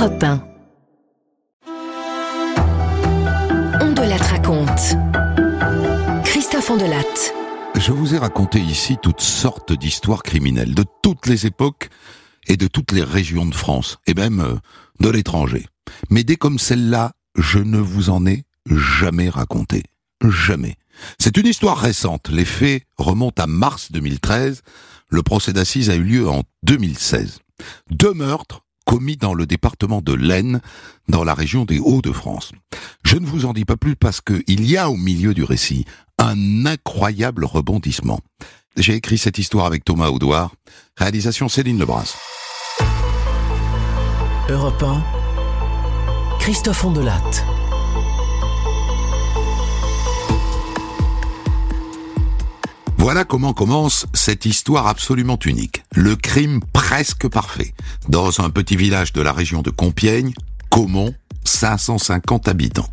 Europe 1. On de la raconte. Christophe Ondelatte. Je vous ai raconté ici toutes sortes d'histoires criminelles, de toutes les époques et de toutes les régions de France, et même euh, de l'étranger. Mais dès comme celle-là, je ne vous en ai jamais raconté. Jamais. C'est une histoire récente. Les faits remontent à mars 2013. Le procès d'assises a eu lieu en 2016. Deux meurtres commis dans le département de l'Aisne, dans la région des Hauts-de-France. Je ne vous en dis pas plus parce qu'il y a au milieu du récit un incroyable rebondissement. J'ai écrit cette histoire avec Thomas Audouard, réalisation Céline Lebras. Europe 1, Christophe Ondelatte. Voilà comment commence cette histoire absolument unique. Le crime presque parfait. Dans un petit village de la région de Compiègne, Caumont, 550 habitants.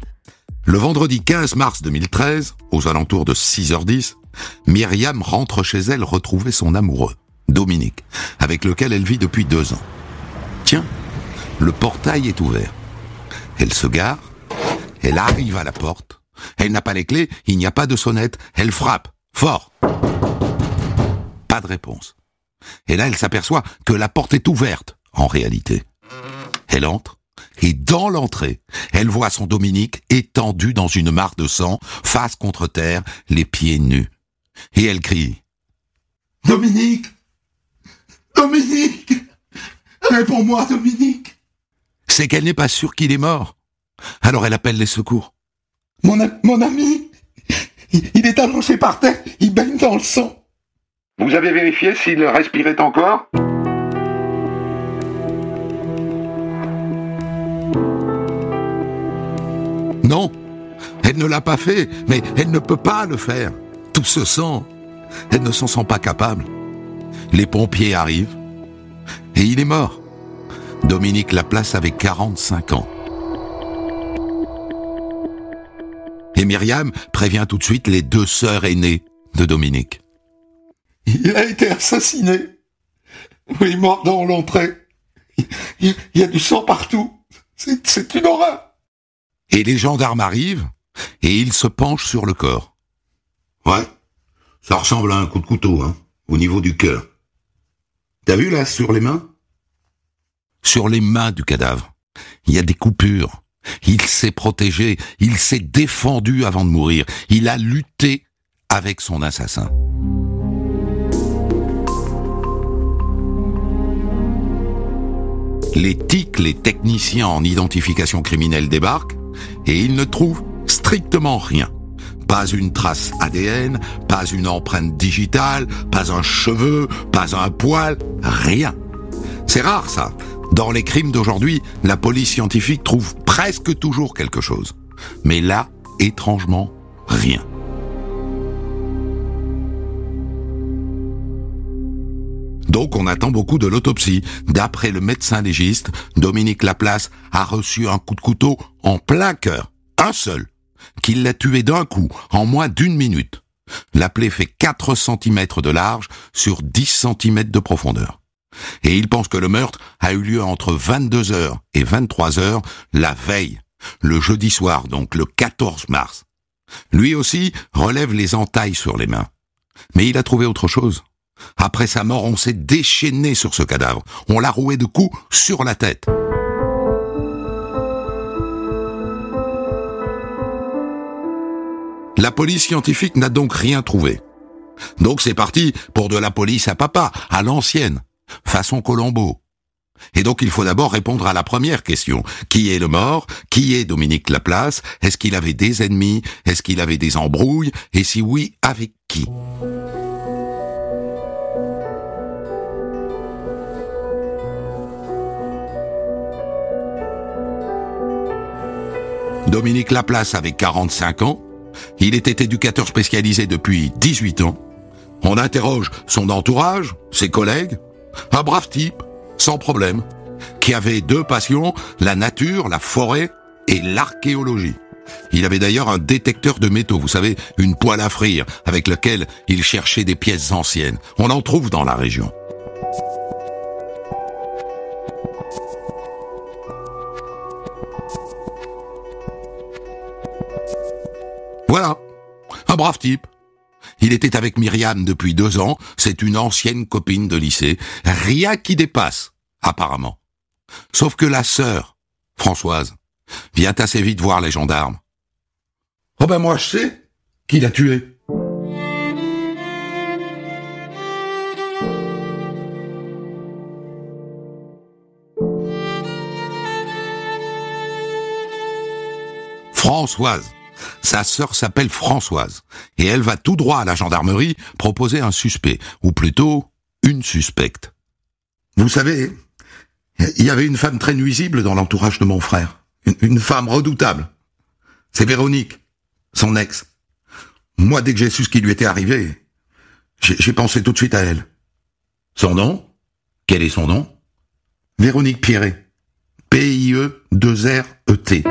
Le vendredi 15 mars 2013, aux alentours de 6h10, Myriam rentre chez elle retrouver son amoureux, Dominique, avec lequel elle vit depuis deux ans. Tiens, le portail est ouvert. Elle se gare, elle arrive à la porte, elle n'a pas les clés, il n'y a pas de sonnette, elle frappe, fort. Pas de réponse. Et là, elle s'aperçoit que la porte est ouverte, en réalité. Elle entre, et dans l'entrée, elle voit son Dominique étendu dans une mare de sang, face contre terre, les pieds nus. Et elle crie. Dominique Dominique Réponds-moi, Dominique C'est qu'elle n'est pas sûre qu'il est mort. Alors elle appelle les secours. Mon, mon ami il est allongé par terre, il baigne dans le sang. Vous avez vérifié s'il respirait encore Non, elle ne l'a pas fait, mais elle ne peut pas le faire. Tout se sent. Elle ne s'en sent pas capable. Les pompiers arrivent et il est mort. Dominique Laplace avait 45 ans. Et Myriam prévient tout de suite les deux sœurs aînées de Dominique. Il a été assassiné. Il est mort dans l'entrée. Il, il y a du sang partout. C'est c'est une horreur. Et les gendarmes arrivent et ils se penchent sur le corps. Ouais, ça ressemble à un coup de couteau, hein, au niveau du cœur. T'as vu là, sur les mains? Sur les mains du cadavre, il y a des coupures. Il s'est protégé, il s'est défendu avant de mourir. Il a lutté avec son assassin. Les TIC, les techniciens en identification criminelle débarquent et ils ne trouvent strictement rien. Pas une trace ADN, pas une empreinte digitale, pas un cheveu, pas un poil, rien. C'est rare ça. Dans les crimes d'aujourd'hui, la police scientifique trouve presque toujours quelque chose. Mais là, étrangement, rien. Donc on attend beaucoup de l'autopsie. D'après le médecin légiste, Dominique Laplace a reçu un coup de couteau en plein cœur. Un seul. Qui l'a tué d'un coup, en moins d'une minute. La plaie fait 4 cm de large sur 10 cm de profondeur. Et il pense que le meurtre a eu lieu entre 22h et 23h la veille, le jeudi soir, donc le 14 mars. Lui aussi relève les entailles sur les mains. Mais il a trouvé autre chose. Après sa mort, on s'est déchaîné sur ce cadavre. On l'a roué de coups sur la tête. La police scientifique n'a donc rien trouvé. Donc c'est parti pour de la police à papa, à l'ancienne, façon Colombo. Et donc il faut d'abord répondre à la première question. Qui est le mort? Qui est Dominique Laplace? Est-ce qu'il avait des ennemis? Est-ce qu'il avait des embrouilles? Et si oui, avec qui? Dominique Laplace avait 45 ans. Il était éducateur spécialisé depuis 18 ans. On interroge son entourage, ses collègues. Un brave type, sans problème, qui avait deux passions, la nature, la forêt et l'archéologie. Il avait d'ailleurs un détecteur de métaux, vous savez, une poêle à frire, avec lequel il cherchait des pièces anciennes. On en trouve dans la région. Voilà. Un brave type. Il était avec Myriam depuis deux ans, c'est une ancienne copine de lycée. Rien qui dépasse, apparemment. Sauf que la sœur, Françoise, vient assez vite voir les gendarmes. Oh ben moi je sais qui l'a tué. Françoise. Sa sœur s'appelle Françoise, et elle va tout droit à la gendarmerie proposer un suspect, ou plutôt une suspecte. Vous savez, il y avait une femme très nuisible dans l'entourage de mon frère. Une, une femme redoutable. C'est Véronique, son ex. Moi, dès que j'ai su ce qui lui était arrivé, j'ai j'ai pensé tout de suite à elle. Son nom? Quel est son nom? Véronique Pierret. P-I-E-2-R-E-T.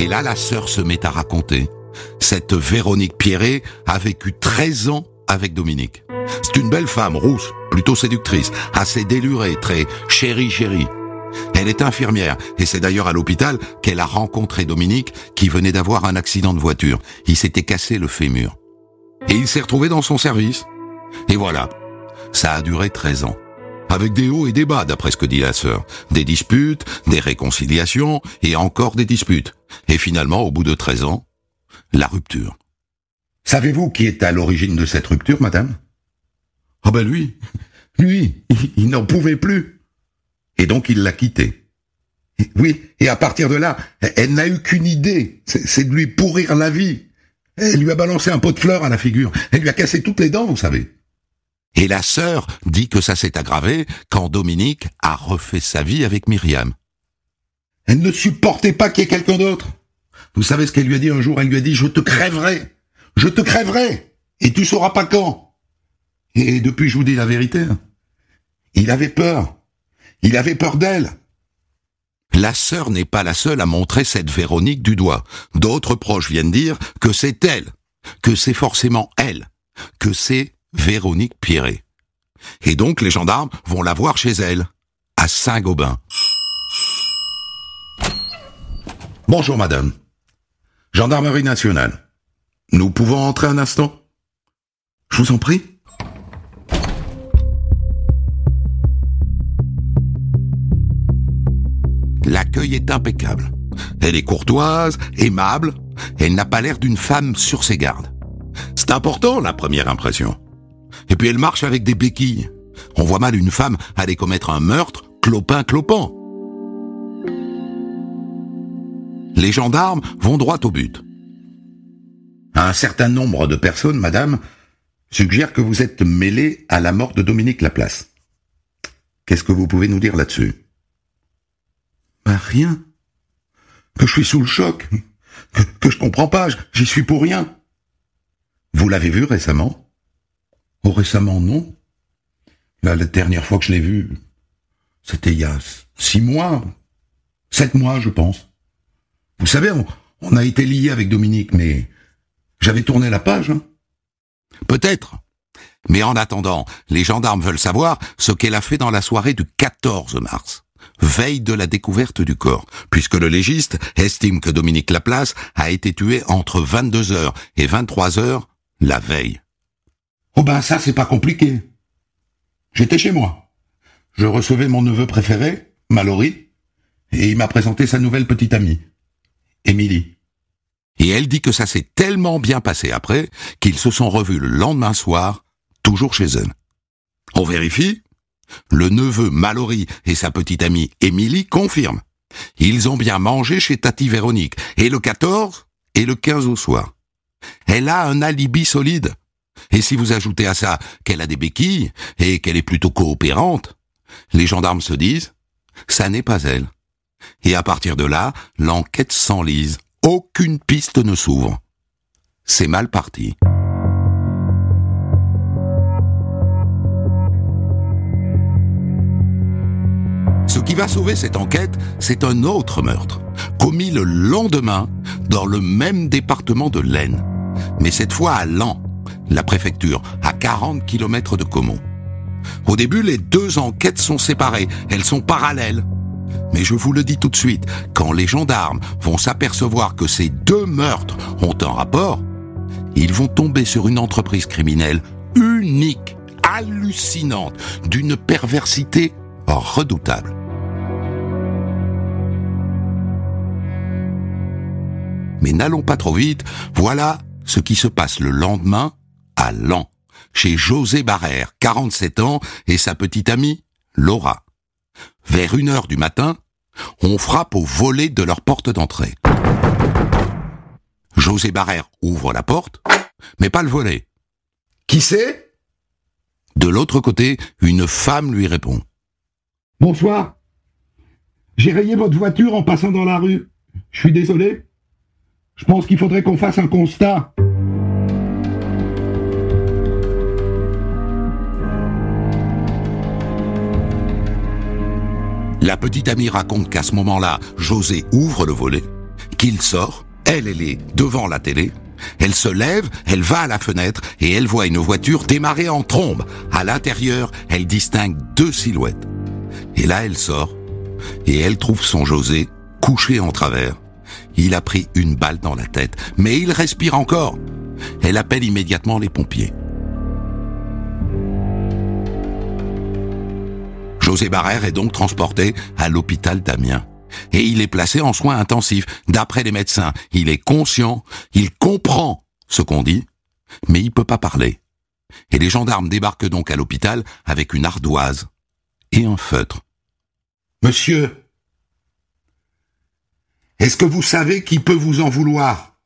Et là, la sœur se met à raconter. Cette Véronique Pierret a vécu 13 ans avec Dominique. C'est une belle femme, rousse, plutôt séductrice, assez délurée, très chérie chérie. Elle est infirmière, et c'est d'ailleurs à l'hôpital qu'elle a rencontré Dominique, qui venait d'avoir un accident de voiture. Il s'était cassé le fémur. Et il s'est retrouvé dans son service. Et voilà, ça a duré 13 ans. Avec des hauts et des bas, d'après ce que dit la sœur. Des disputes, des réconciliations, et encore des disputes. Et finalement, au bout de 13 ans, la rupture. Savez-vous qui est à l'origine de cette rupture, madame? Ah ben lui, lui, il, n'en pouvait plus. Et donc il l'a quitté. Et- Oui, et à partir de là, elle, n'a eu qu'une idée, c'est de lui pourrir la vie. Elle lui a balancé un pot de fleurs à la figure. Elle lui a cassé toutes les dents, vous savez. Et la sœur dit que ça s'est aggravé quand Dominique a refait sa vie avec Myriam. Elle ne supportait pas qu'il y ait quelqu'un d'autre. Vous savez ce qu'elle lui a dit un jour? Elle lui a dit, je te crèverai. Je te crèverai. Et tu sauras pas quand. Et depuis, je vous dis la vérité. hein. Il avait peur. Il avait peur d'elle. La sœur n'est pas la seule à montrer cette Véronique du doigt. D'autres proches viennent dire que c'est elle, que c'est forcément elle, que c'est Véronique Pierret. Et donc les gendarmes vont la voir chez elle, à Saint-Gobain. Bonjour, madame. Gendarmerie nationale. Nous pouvons entrer un instant? Je vous en prie. L'accueil est impeccable. Elle est courtoise, aimable, elle n'a pas l'air d'une femme sur ses gardes. C'est important, la première impression. Et puis elle marche avec des béquilles. On voit mal une femme aller commettre un meurtre clopin-clopant. Les gendarmes vont droit au but. Un certain nombre de personnes, madame, suggèrent que vous êtes mêlée à la mort de Dominique Laplace. Qu'est-ce que vous pouvez nous dire là-dessus? Ben rien. Que je suis sous le choc. Que, que je comprends pas. J'y suis pour rien. Vous l'avez vu récemment? Oh, récemment, non. Là, la dernière fois que je l'ai vu, c'était il y a six mois. Sept mois, je pense. Vous savez, on, a été liés avec Dominique, mais j'avais tourné la page. Hein. Peut-être. Mais en attendant, les gendarmes veulent savoir ce qu'elle a fait dans la soirée du 14 mars, veille de la découverte du corps, puisque le légiste estime que Dominique Laplace a été tué entre 22h et 23h la veille. Oh ben ça, c'est pas compliqué. J'étais chez moi. Je recevais mon neveu préféré, Mallory, et il m'a présenté sa nouvelle petite amie, Émilie. Et elle dit que ça s'est tellement bien passé après qu'ils se sont revus le lendemain soir, toujours chez elle. On vérifie Le neveu Mallory et sa petite amie Émilie confirment. Ils ont bien mangé chez Tati Véronique, et le 14 et le 15 au soir. Elle a un alibi solide. Et si vous ajoutez à ça qu'elle a des béquilles et qu'elle est plutôt coopérante, les gendarmes se disent, ça n'est pas elle. Et à partir de là, l'enquête s'enlise. Aucune piste ne s'ouvre. C'est mal parti. Ce qui va sauver cette enquête, c'est un autre meurtre, commis le lendemain dans le même département de l'Aisne. Mais cette fois à Lan, la préfecture, à 40 km de Caumont. Au début, les deux enquêtes sont séparées, elles sont parallèles. Mais je vous le dis tout de suite, quand les gendarmes vont s'apercevoir que ces deux meurtres ont un rapport, ils vont tomber sur une entreprise criminelle unique, hallucinante, d'une perversité redoutable. Mais n'allons pas trop vite, voilà ce qui se passe le lendemain à Lan, chez José Barrère, 47 ans, et sa petite amie, Laura. Vers une heure du matin, on frappe au volet de leur porte d'entrée. José Barrère ouvre la porte, mais pas le volet. Qui c'est? De l'autre côté, une femme lui répond. Bonsoir. J'ai rayé votre voiture en passant dans la rue. Je suis désolé. Je pense qu'il faudrait qu'on fasse un constat. La petite amie raconte qu'à ce moment-là, José ouvre le volet, qu'il sort, elle, elle est devant la télé, elle se lève, elle va à la fenêtre et elle voit une voiture démarrer en trombe. À l'intérieur, elle distingue deux silhouettes. Et là, elle sort et elle trouve son José couché en travers. Il a pris une balle dans la tête, mais il respire encore. Elle appelle immédiatement les pompiers. José Barrère est donc transporté à l'hôpital d'Amiens. Et il est placé en soins intensifs. D'après les médecins, il est conscient, il comprend ce qu'on dit, mais il peut pas parler. Et les gendarmes débarquent donc à l'hôpital avec une ardoise et un feutre. Monsieur, est-ce que vous savez qui peut vous en vouloir?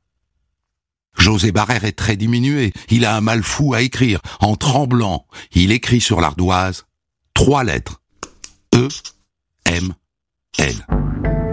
José Barrère est très diminué. Il a un mal fou à écrire. En tremblant, il écrit sur l'ardoise trois lettres. E, M, L.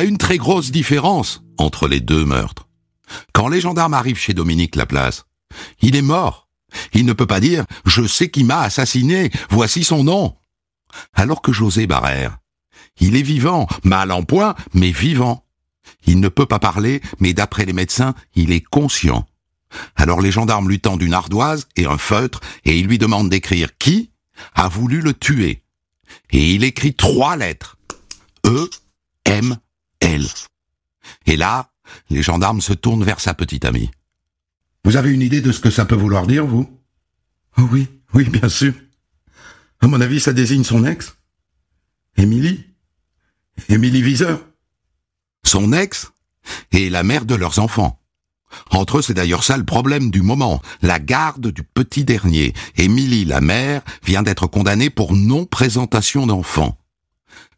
a une très grosse différence entre les deux meurtres. Quand les gendarmes arrivent chez Dominique Laplace, il est mort. Il ne peut pas dire ⁇ Je sais qui m'a assassiné, voici son nom ⁇ Alors que José Barrère, il est vivant, mal en point, mais vivant. Il ne peut pas parler, mais d'après les médecins, il est conscient. Alors les gendarmes lui tendent une ardoise et un feutre, et ils lui demandent d'écrire qui a voulu le tuer. Et il écrit trois lettres. E, M, L. Et là, les gendarmes se tournent vers sa petite amie. Vous avez une idée de ce que ça peut vouloir dire, vous? Oh oui, oui, bien sûr. À mon avis, ça désigne son ex. Émilie. Émilie Viseur. Son ex et la mère de leurs enfants. Entre eux, c'est d'ailleurs ça le problème du moment, la garde du petit dernier. Émilie, la mère, vient d'être condamnée pour non-présentation d'enfants.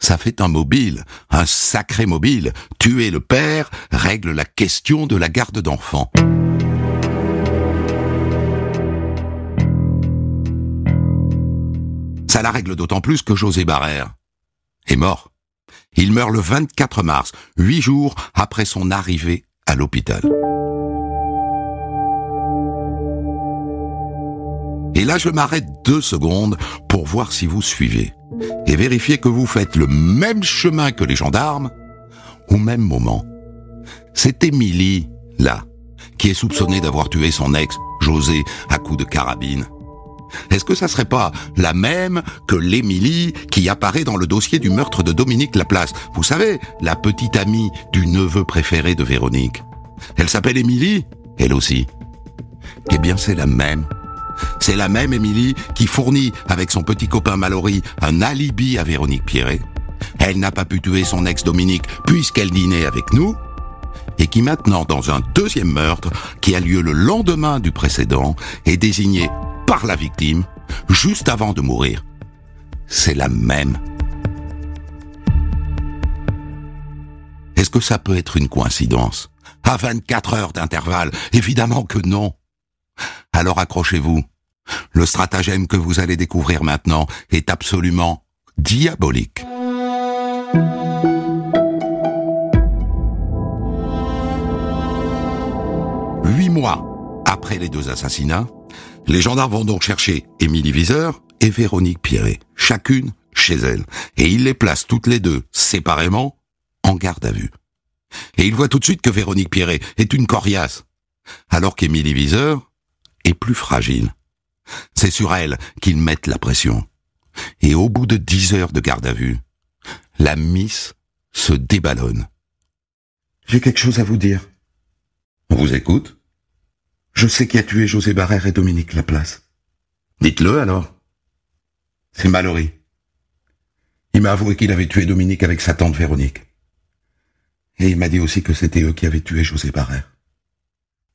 Ça fait un mobile, un sacré mobile. Tuer le père règle la question de la garde d'enfants. Ça la règle d'autant plus que José Barrère est mort. Il meurt le 24 mars, huit jours après son arrivée à l'hôpital. Et là, je m'arrête deux secondes pour voir si vous suivez et vérifier que vous faites le même chemin que les gendarmes au même moment. C'est Émilie, là, qui est soupçonnée d'avoir tué son ex, José, à coups de carabine. Est-ce que ça serait pas la même que l'Émilie qui apparaît dans le dossier du meurtre de Dominique Laplace? Vous savez, la petite amie du neveu préféré de Véronique. Elle s'appelle Émilie, elle aussi. Eh bien, c'est la même. C'est la même Émilie qui fournit, avec son petit copain Mallory, un alibi à Véronique Pierret. Elle n'a pas pu tuer son ex Dominique puisqu'elle dînait avec nous, et qui maintenant, dans un deuxième meurtre, qui a lieu le lendemain du précédent, est désignée par la victime, juste avant de mourir. C'est la même. Est-ce que ça peut être une coïncidence? À 24 heures d'intervalle Évidemment que non. Alors accrochez-vous. Le stratagème que vous allez découvrir maintenant est absolument diabolique. Après les deux assassinats, les gendarmes vont donc chercher Émilie Viseur et Véronique Pierret, chacune chez elle, et ils les placent toutes les deux, séparément, en garde à vue. Et ils voient tout de suite que Véronique Pierret est une coriace, alors qu'Émilie Viseur est plus fragile. C'est sur elle qu'ils mettent la pression. Et au bout de dix heures de garde à vue, la Miss se déballonne. J'ai quelque chose à vous dire. On vous écoute Je sais qui a tué José Barrère et Dominique Laplace. Dites-le alors. C'est Mallory. Il m'a avoué qu'il avait tué Dominique avec sa tante Véronique. Et il m'a dit aussi que c'était eux qui avaient tué José Barrère.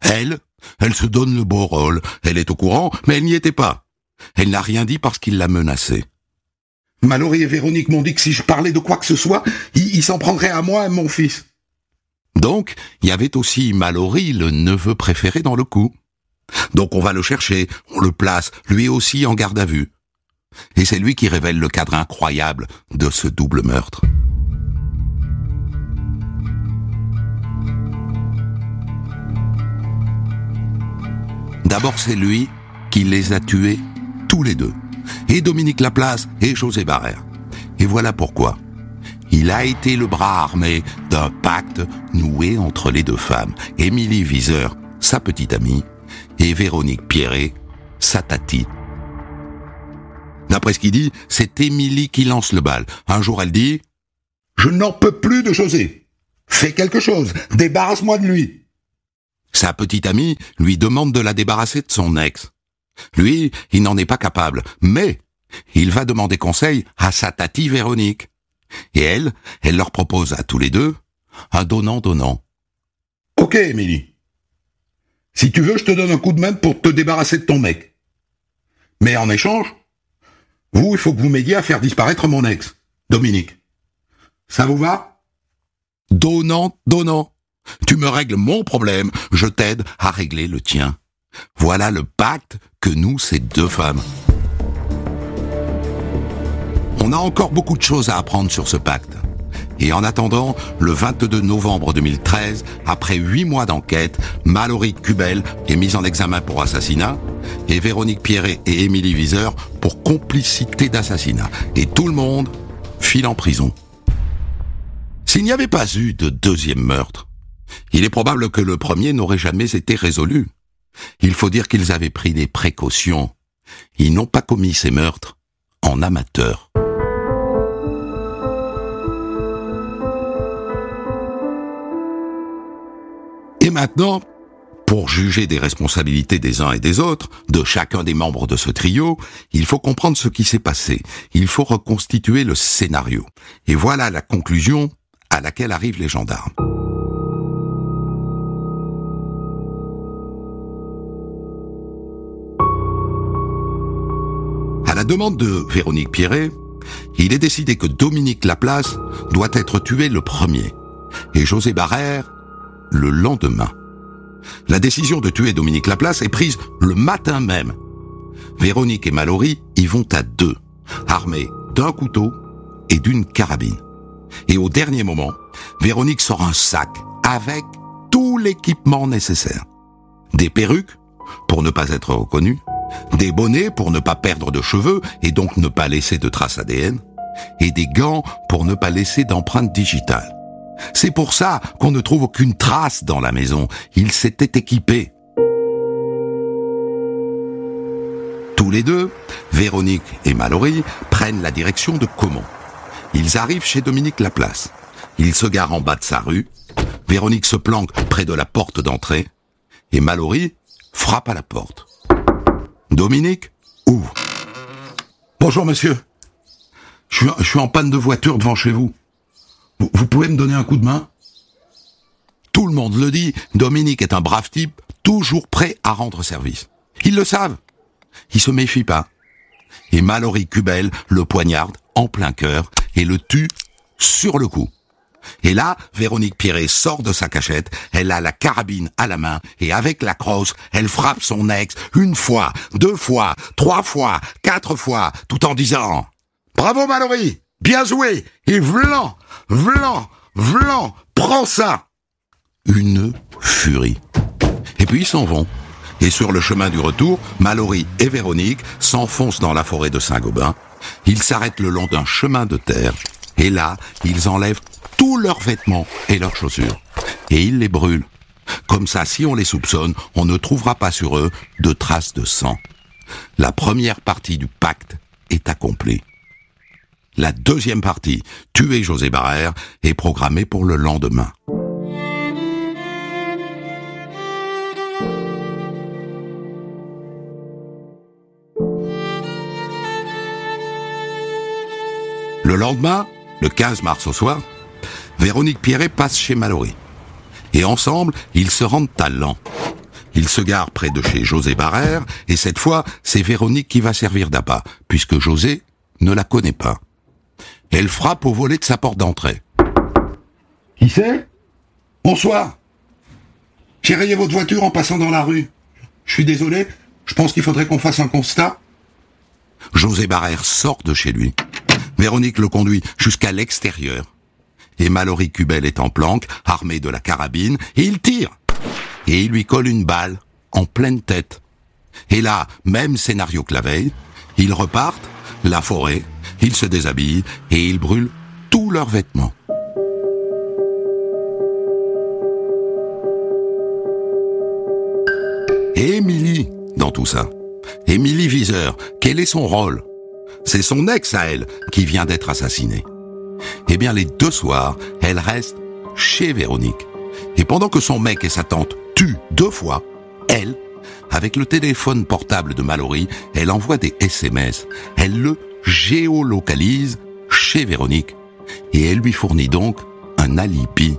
Elle, elle se donne le beau rôle. Elle est au courant, mais elle n'y était pas. Elle n'a rien dit parce qu'il l'a menacée. Mallory et Véronique m'ont dit que si je parlais de quoi que ce soit, ils s'en prendraient à moi et à mon fils. Donc, il y avait aussi Mallory, le neveu préféré dans le coup. Donc on va le chercher, on le place, lui aussi en garde à vue. Et c'est lui qui révèle le cadre incroyable de ce double meurtre. D'abord, c'est lui qui les a tués tous les deux. Et Dominique Laplace et José Barrère. Et voilà pourquoi. Il a été le bras armé d'un pacte noué entre les deux femmes, Émilie Viseur, sa petite amie, et Véronique Pierret, sa tati. D'après ce qu'il dit, c'est Émilie qui lance le bal. Un jour, elle dit Je n'en peux plus de José. Fais quelque chose. Débarrasse-moi de lui. Sa petite amie lui demande de la débarrasser de son ex. Lui, il n'en est pas capable, mais il va demander conseil à sa tati Véronique. Et elle, elle leur propose à tous les deux un donnant-donnant. Ok, Émilie. Si tu veux, je te donne un coup de main pour te débarrasser de ton mec. Mais en échange, vous, il faut que vous m'aidiez à faire disparaître mon ex, Dominique. Ça vous va? Donnant, donnant. Tu me règles mon problème, je t'aide à régler le tien. Voilà le pacte que nous, ces deux femmes. On a encore beaucoup de choses à apprendre sur ce pacte. Et en attendant, le 22 novembre 2013, après huit mois d'enquête, Mallory Cubel est mise en examen pour assassinat et Véronique Pierret et Émilie Viseur pour complicité d'assassinat. Et tout le monde file en prison. S'il n'y avait pas eu de deuxième meurtre, il est probable que le premier n'aurait jamais été résolu. Il faut dire qu'ils avaient pris des précautions. Ils n'ont pas commis ces meurtres en amateurs. Et maintenant, pour juger des responsabilités des uns et des autres, de chacun des membres de ce trio, il faut comprendre ce qui s'est passé. Il faut reconstituer le scénario. Et voilà la conclusion à laquelle arrivent les gendarmes. Demande de Véronique Pierret, il est décidé que Dominique Laplace doit être tué le premier et José Barrère le lendemain. La décision de tuer Dominique Laplace est prise le matin même. Véronique et Mallory y vont à deux, armés d'un couteau et d'une carabine. Et au dernier moment, Véronique sort un sac avec tout l'équipement nécessaire. Des perruques, pour ne pas être reconnue, des bonnets pour ne pas perdre de cheveux et donc ne pas laisser de traces ADN, et des gants pour ne pas laisser d'empreintes digitales. C'est pour ça qu'on ne trouve aucune trace dans la maison. Il s'était équipé. Tous les deux, Véronique et Mallory, prennent la direction de Caumont. Ils arrivent chez Dominique Laplace. Ils se garent en bas de sa rue. Véronique se planque près de la porte d'entrée. Et Mallory frappe à la porte. Dominique ouvre. Bonjour, monsieur. Je suis, en panne de voiture devant chez vous. Vous, vous pouvez me donner un coup de main Tout le monde le dit, Dominique est un brave type, toujours prêt à rendre service. Ils le savent. Ils se méfient pas. Et Mallory Cubel le poignarde en plein cœur et le tue sur le coup. Et là, Véronique Pierret sort de sa cachette, elle a la carabine à la main, et avec la crosse, elle frappe son ex une fois, deux fois, trois fois, quatre fois, tout en disant « Bravo Mallory Bien joué Et vlan Vlan Vlan Prends ça !» Une furie. Et puis ils s'en vont. Et sur le chemin du retour, Mallory et Véronique s'enfoncent dans la forêt de Saint-Gobain. Ils s'arrêtent le long d'un chemin de terre. Et là, ils enlèvent tous leurs vêtements et leurs chaussures. Et ils les brûlent. Comme ça, si on les soupçonne, on ne trouvera pas sur eux de traces de sang. La première partie du pacte est accomplie. La deuxième partie, tuer José Barrère, est programmée pour le lendemain. Le lendemain, le 15 mars au soir, Véronique Pierret passe chez Mallory. Et ensemble, ils se rendent à Lan. Ils se garent près de chez José Barrère, et cette fois, c'est Véronique qui va servir d'appât, puisque José ne la connaît pas. Elle frappe au volet de sa porte d'entrée. Qui c'est? Bonsoir. J'ai rayé votre voiture en passant dans la rue. Je suis désolé, je pense qu'il faudrait qu'on fasse un constat. José Barrère sort de chez lui. Véronique le conduit jusqu'à l'extérieur. Et Mallory Cubel est en planque, armé de la carabine, et il tire. Et il lui colle une balle, en pleine tête. Et là, même scénario que la veille, ils repartent, la forêt, ils se déshabillent, et ils brûlent tous leurs vêtements. Et Émilie, dans tout ça. Émilie Viseur, quel est son rôle? C'est son ex à elle qui vient d'être assassinée. Eh bien, les deux soirs, elle reste chez Véronique. Et pendant que son mec et sa tante tuent deux fois, elle, avec le téléphone portable de Mallory, elle envoie des SMS. Elle le géolocalise chez Véronique. Et elle lui fournit donc un alibi.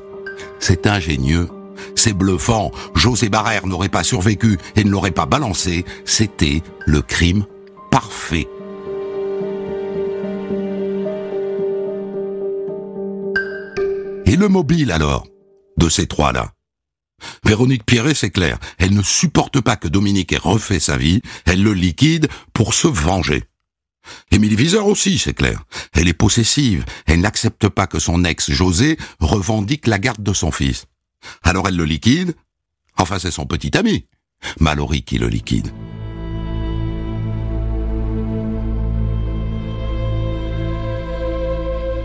C'est ingénieux. C'est bluffant. José Barrère n'aurait pas survécu et ne l'aurait pas balancé. C'était le crime parfait. Et le mobile alors De ces trois-là? Véronique Pierret, c'est clair, elle ne supporte pas que Dominique ait refait sa vie, elle le liquide pour se venger. Émilie Viseur aussi, c'est clair. Elle est possessive, elle n'accepte pas que son ex José revendique la garde de son fils. Alors elle le liquide, enfin c'est son petit ami, Mallory qui le liquide.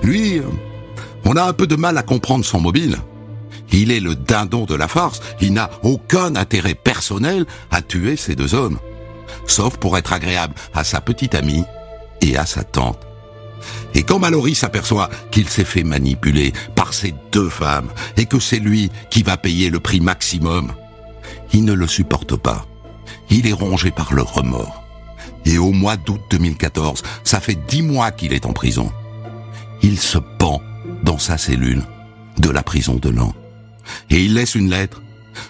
Lui, euh, on a un peu de mal à comprendre son mobile. Il est le dindon de la farce, il n'a aucun intérêt personnel à tuer ces deux hommes, sauf pour être agréable à sa petite amie et à sa tante. Et quand Mallory s'aperçoit qu'il s'est fait manipuler par ces deux femmes et que c'est lui qui va payer le prix maximum, il ne le supporte pas. Il est rongé par le remords. Et au mois d'août 2014, ça fait dix mois qu'il est en prison. Il se pend dans sa cellule de la prison de Lan. Et il laisse une lettre.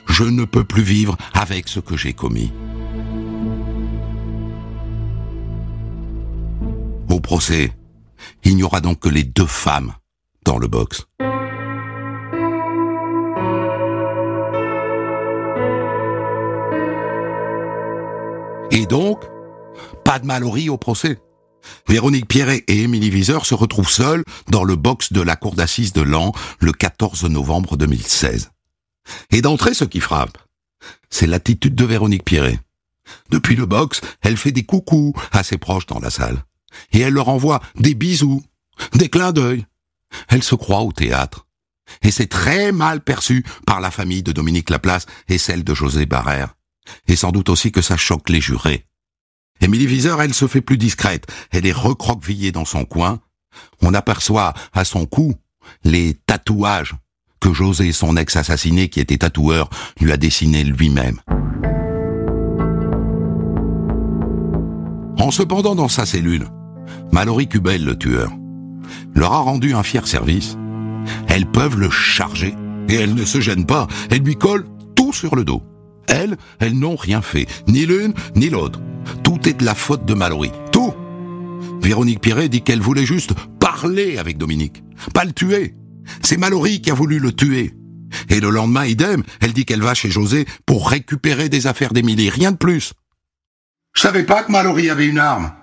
Je ne peux plus vivre avec ce que j'ai commis. Au procès, il n'y aura donc que les deux femmes dans le box. Et donc, pas de Mallory au procès. Véronique Pierret et Émilie Viseur se retrouvent seules dans le box de la cour d'assises de Lan le 14 novembre 2016. Et d'entrée, ce qui frappe, c'est l'attitude de Véronique Pierret. Depuis le box, elle fait des coucous à ses proches dans la salle. Et elle leur envoie des bisous, des clins d'œil. Elle se croit au théâtre. Et c'est très mal perçu par la famille de Dominique Laplace et celle de José Barrère. Et sans doute aussi que ça choque les jurés. Émilie Viseur, elle se fait plus discrète. Elle est recroquevillée dans son coin. On aperçoit à son cou les tatouages que José, son ex-assassiné qui était tatoueur, lui a dessiné lui-même. En se pendant dans sa cellule, Mallory Cubel, le tueur, leur a rendu un fier service. Elles peuvent le charger et elles ne se gênent pas. Elles lui collent tout sur le dos. Elles, elles n'ont rien fait, ni l'une ni l'autre. Tout est de la faute de Mallory. Tout. Véronique Pierret dit qu'elle voulait juste parler avec Dominique, pas le tuer. C'est Mallory qui a voulu le tuer. Et le lendemain, idem, elle dit qu'elle va chez José pour récupérer des affaires d'Émilie, rien de plus. Je savais pas que Mallory avait une arme.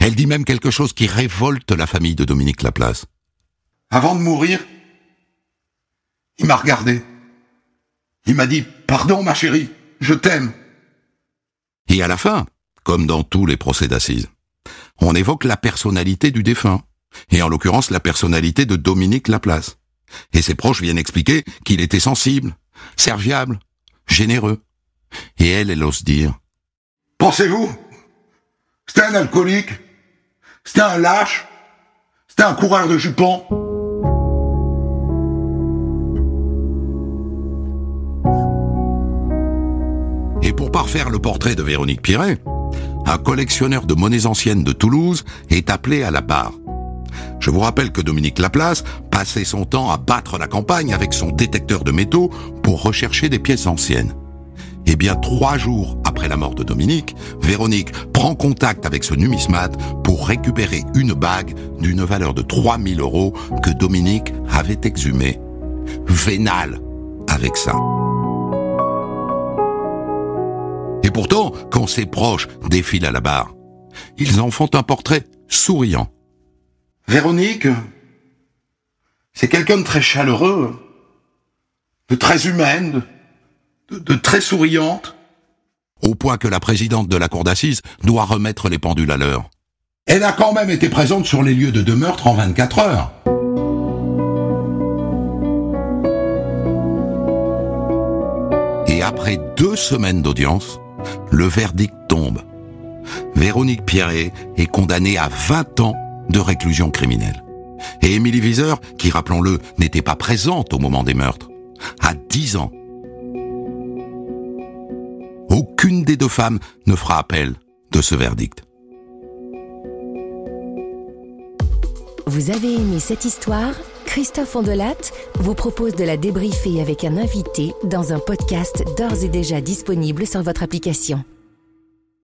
Elle dit même quelque chose qui révolte la famille de Dominique Laplace. Avant de mourir, il m'a regardé. Il m'a dit, pardon ma chérie, je t'aime. Et à la fin, comme dans tous les procès d'assises, on évoque la personnalité du défunt, et en l'occurrence la personnalité de Dominique Laplace. Et ses proches viennent expliquer qu'il était sensible, serviable, généreux. Et elle, elle ose dire. Pensez-vous C'était un alcoolique C'était un lâche C'était un coureur de jupons Parfaire le portrait de Véronique Piret, un collectionneur de monnaies anciennes de Toulouse est appelé à la barre. Je vous rappelle que Dominique Laplace passait son temps à battre la campagne avec son détecteur de métaux pour rechercher des pièces anciennes. Eh bien, trois jours après la mort de Dominique, Véronique prend contact avec ce numismate pour récupérer une bague d'une valeur de 3000 euros que Dominique avait exhumée. Vénal avec ça. Et pourtant, quand ses proches défilent à la barre, ils en font un portrait souriant. Véronique, c'est quelqu'un de très chaleureux, de très humaine, de, de, très souriante. Au point que la présidente de la cour d'assises doit remettre les pendules à l'heure. Elle a quand même été présente sur les lieux de deux meurtres en 24 heures. Et après deux semaines d'audience, le verdict tombe. Véronique Pierret est condamnée à 20 ans de réclusion criminelle. Et Émilie Viseur, qui rappelons-le, n'était pas présente au moment des meurtres, à 10 ans. Aucune des deux femmes ne fera appel de ce verdict. Vous avez aimé cette histoire? Christophe Ondelat vous propose de la débriefer avec un invité dans un podcast d'ores et déjà disponible sur votre application.